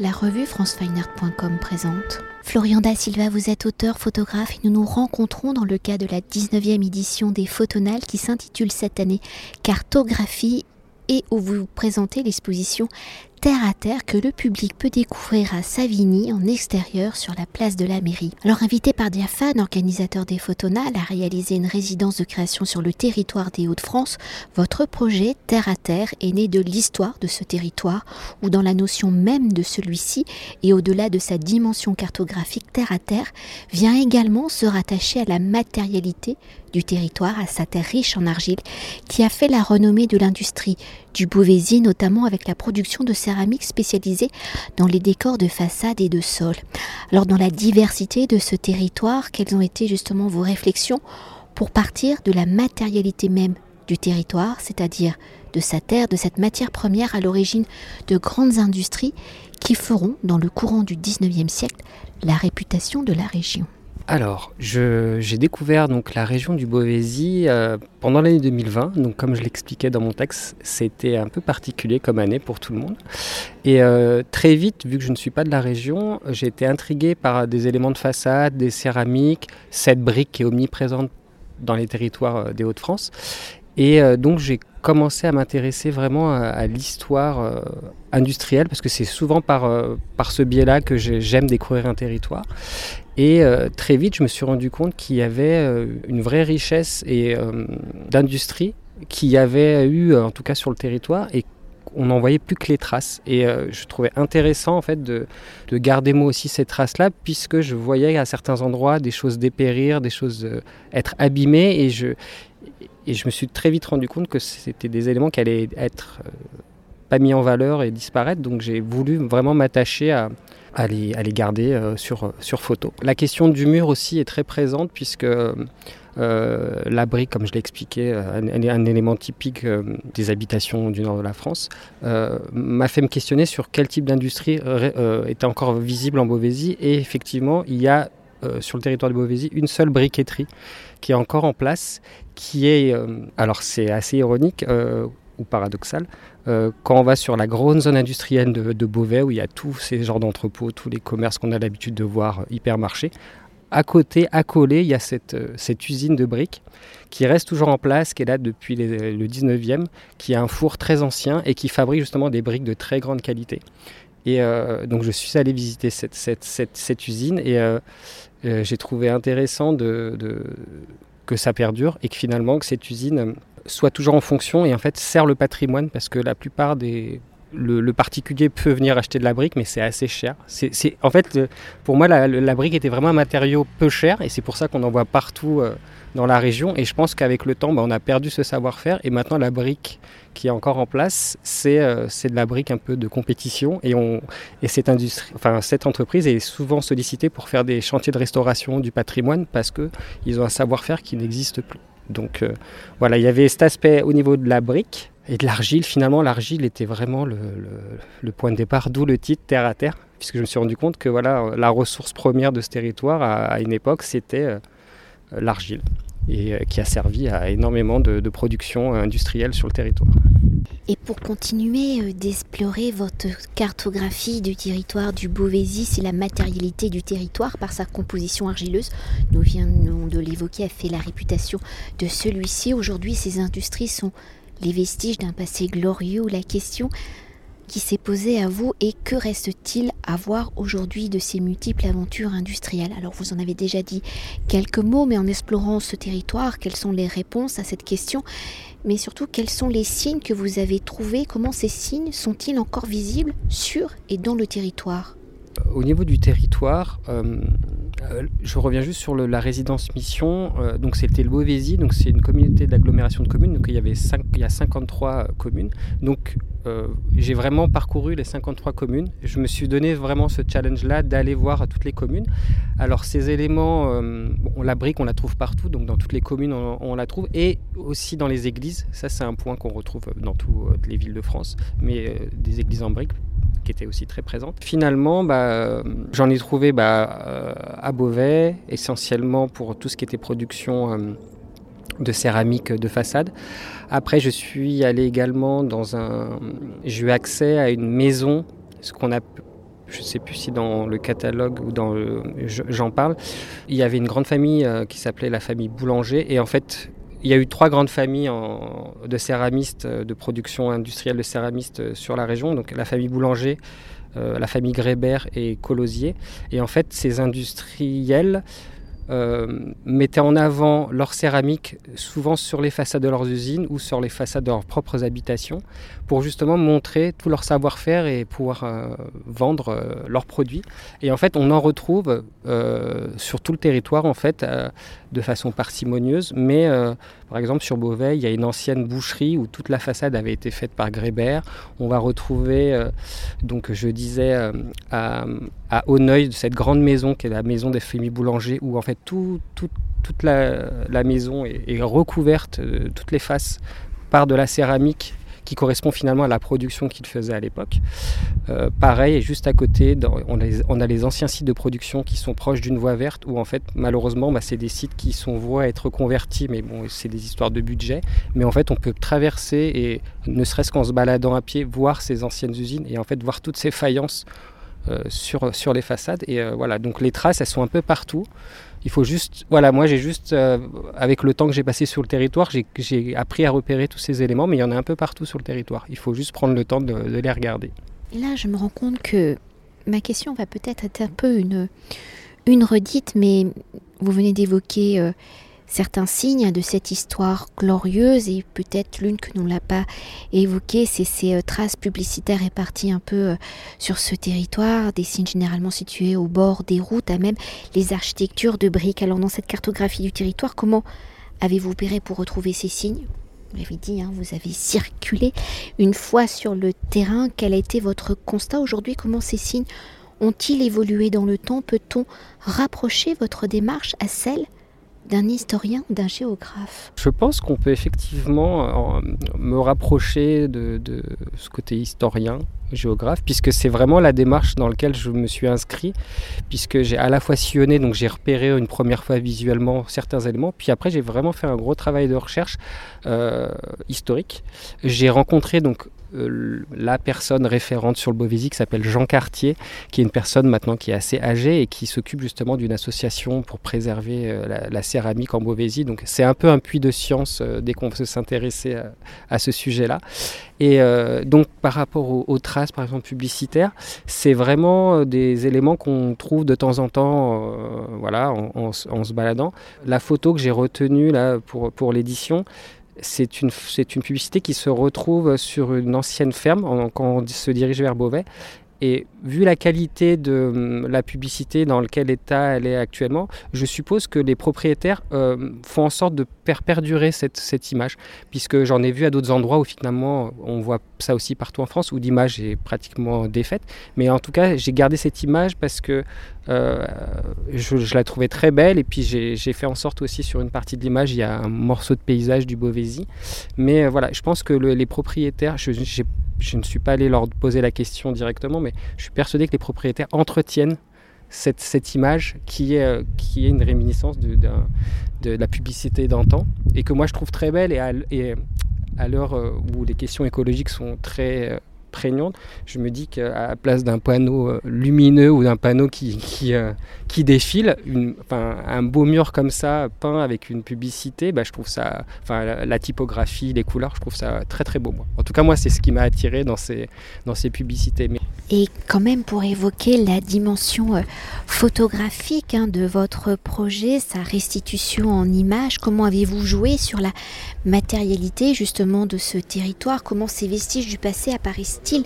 La revue francefineart.com présente. Florian Da Silva, vous êtes auteur, photographe et nous nous rencontrons dans le cadre de la 19e édition des Photonales qui s'intitule cette année Cartographie et où vous présentez l'exposition terre à terre que le public peut découvrir à Savigny en extérieur sur la place de la mairie. Alors invité par Diaphane, organisateur des Photonales, à réaliser une résidence de création sur le territoire des Hauts-de-France, votre projet Terre à terre est né de l'histoire de ce territoire ou dans la notion même de celui-ci et au-delà de sa dimension cartographique terre à terre vient également se rattacher à la matérialité du territoire, à sa terre riche en argile, qui a fait la renommée de l'industrie du Beauvaisis, notamment avec la production de céramique spécialisée dans les décors de façade et de sol. Alors dans la diversité de ce territoire, quelles ont été justement vos réflexions pour partir de la matérialité même du territoire, c'est-à-dire de sa terre, de cette matière première à l'origine de grandes industries qui feront, dans le courant du 19e siècle, la réputation de la région? Alors, j'ai découvert donc la région du Beauvaisis euh, pendant l'année 2020. Donc, comme je l'expliquais dans mon texte, c'était un peu particulier comme année pour tout le monde. Et euh, très vite, vu que je ne suis pas de la région, j'ai été intrigué par des éléments de façade, des céramiques, cette brique qui est omniprésente dans les territoires euh, des Hauts-de-France. Et donc j'ai commencé à m'intéresser vraiment à, l'histoire industrielle, parce que c'est souvent par, par ce biais-là que j'aime découvrir un territoire. Et euh, très vite, je me suis rendu compte qu'il y avait euh, une vraie richesse et euh, d'industrie qui avait eu, en tout cas sur le territoire, et on n'en voyait plus que les traces. Et je trouvais intéressant en fait de, garder moi aussi ces traces-là, puisque je voyais à certains endroits des choses dépérir, des choses être abîmées, et je, et je me suis très vite rendu compte que c'était des éléments qui allaient être pas mis en valeur et disparaître. Donc j'ai voulu vraiment m'attacher à, à les, garder euh, sur, sur photo. La question du mur aussi est très présente puisque euh, la brique, comme je l'ai expliqué, euh, un, un, élément typique des habitations du nord de la France, m'a fait me questionner sur quel type d'industrie était encore visible en Beauvaisis. Et effectivement, il y a sur le territoire de Beauvaisis une seule briqueterie qui est encore en place, qui est, alors c'est assez ironique ou paradoxal, euh, quand on va sur la grande zone industrielle de, Beauvais, où il y a tous ces genres d'entrepôts, tous les commerces qu'on a l'habitude de voir, euh, hypermarchés, à côté, accolé, il y a cette, euh, cette, usine de briques qui reste toujours en place, qui est là depuis le 19e, qui a un four très ancien et qui fabrique justement des briques de très grande qualité. Et donc je suis allé visiter cette, usine et j'ai trouvé intéressant de, que ça perdure et que finalement que cette usine soit toujours en fonction et en fait sert le patrimoine parce que la plupart des le, particulier peut venir acheter de la brique, mais c'est assez cher. C'est, en fait, pour moi, la, brique était vraiment un matériau peu cher, et c'est pour ça qu'on en voit partout euh, dans la région. Et je pense qu'avec le temps, bah, on a perdu ce savoir-faire, et maintenant la brique qui est encore en place, c'est, euh, de la brique un peu de compétition, et, on, et cette, industrie, enfin, cette entreprise est souvent sollicitée pour faire des chantiers de restauration du patrimoine parce qu'ils ont un savoir-faire qui n'existe plus. Donc euh, voilà, il y avait cet aspect au niveau de la brique et de l'argile. Finalement, l'argile était vraiment le, point de départ, d'où le titre Terre à Terre, puisque je me suis rendu compte que voilà, la ressource première de ce territoire à, une époque, c'était euh, l'argile, et euh, qui a servi à énormément de, de production industrielle sur le territoire. Et pour continuer euh, d'explorer votre cartographie du territoire du Beauvaisis et la matérialité du territoire par sa composition argileuse, nous venons de l'évoquer, a fait la réputation de celui-ci. Aujourd'hui, ces industries sont les vestiges d'un passé glorieux la question qui s'est posée à vous et que reste-t-il à voir aujourd'hui de ces multiples aventures industrielles? Alors vous en avez déjà dit quelques mots, mais en explorant ce territoire, quelles sont les réponses à cette question? Mais surtout, quels sont les signes que vous avez trouvés? Comment ces signes sont-ils encore visibles sur et dans le territoire? Au niveau du territoire, euh, euh, je reviens juste sur la résidence mission. Euh, donc c'était le Beauvaisis, donc c'est une communauté d'agglomération de communes. Donc il y avait il y a 53 communes. Donc euh, j'ai vraiment parcouru les 53 communes. Je me suis donné vraiment ce challenge-là d'aller voir toutes les communes. Alors ces éléments, on la brique, on la trouve partout, donc dans toutes les communes on, la trouve, et aussi dans les églises. Ça c'est un point qu'on retrouve dans toutes les villes de France, mais des églises en briques qui était aussi très présente. Finalement, bah, j'en ai trouvé bah, euh, à Beauvais, essentiellement pour tout ce qui était production euh, de céramique de façade. Après, je suis allé également dans un. J'ai eu accès à une maison, ce qu'on a je ne sais plus si dans le catalogue ou dans j'en parle, il y avait une grande famille qui s'appelait la famille Boulanger. Et en fait, il y a eu trois grandes familles de céramistes, de production industrielle de céramistes sur la région. Donc la famille Boulanger, la famille Grébert et Colosier. Et en fait, ces industriels euh, mettaient en avant leur céramique souvent sur les façades de leurs usines ou sur les façades de leurs propres habitations pour justement montrer tout leur savoir-faire et pouvoir euh, vendre euh, leurs produits. Et en fait, on en retrouve sur tout le territoire en fait de façon parcimonieuse, mais par exemple sur Beauvais, il y a une ancienne boucherie où toute la façade avait été faite par Grébert. On va retrouver, donc je disais, à, à Auneuil, cette grande maison qui est la maison des familles boulangers, où en fait toute la, maison est, recouverte, euh, toutes les faces, par de la céramique qui correspond finalement à la production qu'il faisait à l'époque. Euh, pareil, juste à côté, on, a les, anciens sites de production qui sont proches d'une voie verte, où en fait, malheureusement, bah, c'est des sites qui sont voués à être convertis, mais bon, c'est des histoires de budget. Mais en fait, on peut traverser et, ne serait-ce qu'en se baladant à pied, voir ces anciennes usines et en fait voir toutes ces faïences euh, sur, sur les façades. Et voilà, donc les traces, elles sont un peu partout. Il faut juste, voilà, moi j'ai juste, euh, avec le temps que j'ai passé sur le territoire, j'ai appris à repérer tous ces éléments, mais il y en a un peu partout sur le territoire. Il faut juste prendre le temps de, les regarder. Là, je me rends compte que ma question va peut-être être un peu une, une redite, mais vous venez d'évoquer euh, certains signes de cette histoire glorieuse et peut-être l'une que nous l'a pas évoquée, c'est ces euh, traces publicitaires réparties un peu euh, sur ce territoire, des signes généralement situés au bord des routes, à même les architectures de briques. Alors dans cette cartographie du territoire, comment avez-vous opéré pour retrouver ces signes? Vous l'avez dit, hein, vous avez circulé une fois sur le terrain. Quel a été votre constat aujourd'hui? Comment ces signes ont-ils évolué dans le temps? Peut-on rapprocher votre démarche à celle d'un historien ou d'un géographe Je pense qu'on peut effectivement euh, me rapprocher de, ce côté historien, géographe, puisque c'est vraiment la démarche dans laquelle je me suis inscrit, puisque j'ai à la fois sillonné, donc j'ai repéré une première fois visuellement certains éléments, puis après j'ai vraiment fait un gros travail de recherche euh, historique. J'ai rencontré donc euh, la personne référente sur le Beauvaisis qui s'appelle Jean Cartier, qui est une personne maintenant qui est assez âgée et qui s'occupe justement d'une association pour préserver euh, la, céramique en Beauvaisis. Donc c'est un peu un puits de science euh, dès qu'on veut s'intéresser à, ce sujet-là. Et donc par rapport aux, traces, par exemple publicitaires, c'est vraiment des éléments qu'on trouve de temps en temps, voilà, en, se baladant. La photo que j'ai retenue là pour, pour l'édition, c'est une, une, publicité qui se retrouve sur une ancienne ferme quand on se dirige vers Beauvais. Et vu la qualité de hum, la publicité dans quel état elle est actuellement, je suppose que les propriétaires euh, font en sorte de perdurer cette, image, puisque j'en ai vu à d'autres endroits où finalement on voit ça aussi partout en France, où l'image est pratiquement défaite. Mais en tout cas, j'ai gardé cette image parce que euh, je, la trouvais très belle, et puis j'ai fait en sorte aussi sur une partie de l'image, il y a un morceau de paysage du Beauvaisis. Mais euh, voilà, je pense que les propriétaires, je ne suis pas allé leur poser la question directement, mais je suis persuadé que les propriétaires entretiennent cette, image qui est, euh, qui est une réminiscence de, la publicité d'antan et que moi je trouve très belle et à, et à l'heure euh, où les questions écologiques sont très euh, prégnante, je me dis qu'à la place d'un panneau euh, lumineux ou d'un panneau qui, qui, euh, qui défile, une, un beau mur comme ça, peint avec une publicité, bah, je trouve ça, enfin, la, typographie, les couleurs, je trouve ça très très beau. En tout cas, moi, c'est ce qui m'a attiré dans ces, dans ces publicités. Et quand même, pour évoquer la dimension euh, photographique hein, de votre projet, sa restitution en images, comment avez-vous joué sur la matérialité justement de ce territoire? Comment ces vestiges du passé apparaissent-ils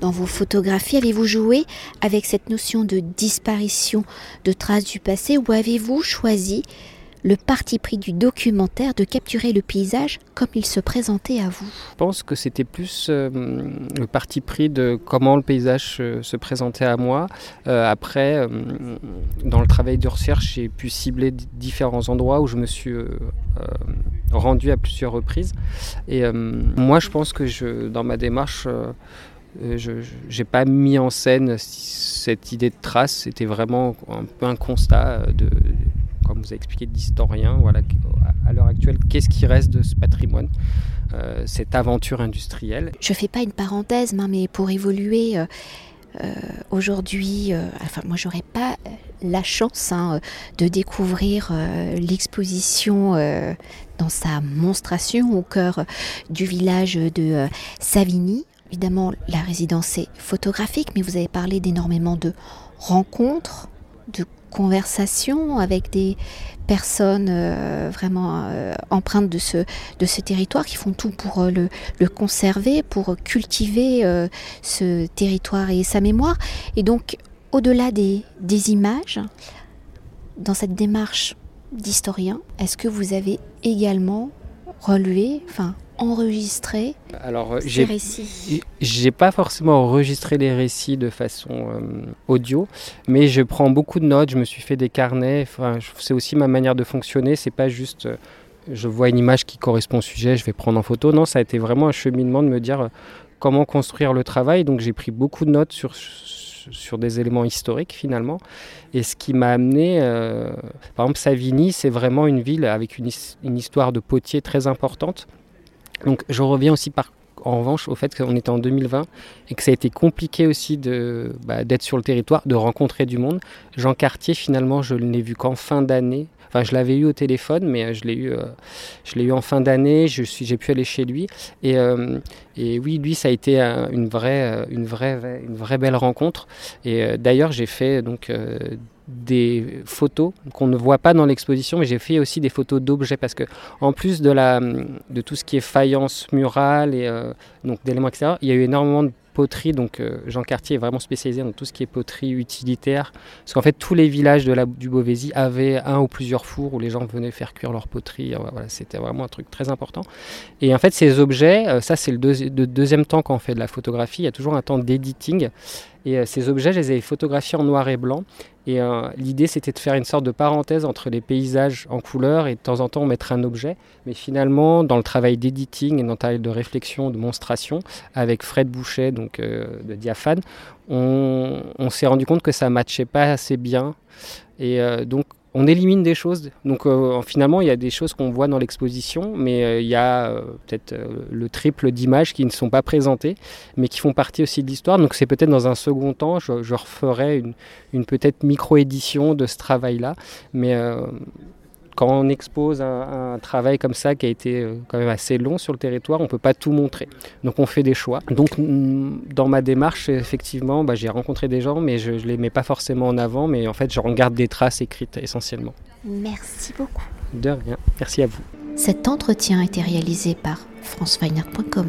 dans vos photographies? Avez-vous joué avec cette notion de disparition de traces du passé ou avez-vous choisi le parti pris du documentaire de capturer le paysage comme il se présentait à vous Je pense que c'était plus euh, le parti pris de comment le paysage se présentait à moi. Euh, après, euh, dans le travail de recherche, j'ai pu cibler différents endroits où je me suis rendu à plusieurs reprises. Et moi, je pense que dans ma démarche, je n'ai pas mis en scène cette idée de trace, c'était vraiment un peu un constat de, comme vous avez expliqué, d'historien. Voilà, à l'heure actuelle, qu'est-ce qui reste de ce patrimoine, euh, cette aventure industrielle? Je ne fais pas une parenthèse, mais pour évoluer, euh, aujourd'hui, enfin moi j'aurais pas la chance hein, de découvrir l'exposition dans sa monstration au cœur du village de Savigny. Évidemment, la résidence est photographique, mais vous avez parlé d'énormément de rencontres, de conversations avec des personnes euh, vraiment euh, empreintes de ce, de ce territoire qui font tout pour euh, le, conserver, pour cultiver ce territoire et sa mémoire. Et donc, au-delà des, des images, dans cette démarche d'historien, est-ce que vous avez également relevé, enfin, enregistré Alors, ces récits J'ai pas forcément enregistré les récits de façon euh, audio, mais je prends beaucoup de notes, je me suis fait des carnets, enfin, c'est aussi ma manière de fonctionner, c'est pas juste euh, je vois une image qui correspond au sujet, je vais prendre en photo. Non, ça a été vraiment un cheminement de me dire euh, comment construire le travail, donc j'ai pris beaucoup de notes sur sur des éléments historiques finalement. Et ce qui m'a amené, par exemple, Savigny, c'est vraiment une ville avec une, une, histoire de potier très importante. Donc je reviens aussi en revanche au fait qu'on était en 2020 et que ça a été compliqué aussi bah, d'être sur le territoire, de rencontrer du monde. Jean Cartier, finalement, je ne l'ai vu qu'en fin d'année. Enfin, je l'avais eu au téléphone, mais euh, je l'ai eu, euh, je l'ai eu en fin d'année. Je suis, j'ai pu aller chez lui. Et, euh, oui, lui, ça a été une vraie, une vraie, une vraie belle rencontre. Et d'ailleurs, j'ai fait donc des photos qu'on ne voit pas dans l'exposition, mais j'ai fait aussi des photos d'objets parce que en plus de, la, de tout ce qui est faïence murale et euh, donc d'éléments etc., il y a eu énormément de poterie. Donc euh, Jean Cartier est vraiment spécialisé dans tout ce qui est poterie utilitaire, parce qu'en fait tous les villages du Beauvaisis avaient un ou plusieurs fours où les gens venaient faire cuire leur poterie. Voilà, c'était vraiment un truc très important. Et en fait ces objets, euh, ça c'est le, le, deuxième temps qu'on fait de la photographie. Il y a toujours un temps d'editing. Et euh, ces objets, je les avais photographiés en noir et blanc. Et euh, l'idée, c'était de faire une sorte de parenthèse entre les paysages en couleur et de temps en temps mettre un objet. Mais finalement, dans le travail d'editing et dans le travail de réflexion, de monstration, avec Fred Boucher, donc euh, de Diaphane, on, s'est rendu compte que ça matchait pas assez bien. Et donc, on élimine des choses. Donc euh, finalement, il y a des choses qu'on voit dans l'exposition, mais euh, il y a euh, peut-être le triple d'images qui ne sont pas présentées, mais qui font partie aussi de l'histoire. Donc c'est peut-être dans un second temps, je, referai une, une peut-être micro-édition de ce travail-là. Mais quand on expose un, travail comme ça qui a été euh, quand même assez long sur le territoire, on ne peut pas tout montrer. Donc on fait des choix. Donc dans ma démarche, effectivement, bah, j'ai rencontré des gens, mais je ne les mets pas forcément en avant, mais en fait, je regarde des traces écrites essentiellement. Merci beaucoup. De rien. Merci à vous. Cet entretien a été réalisé par franceweiner.com.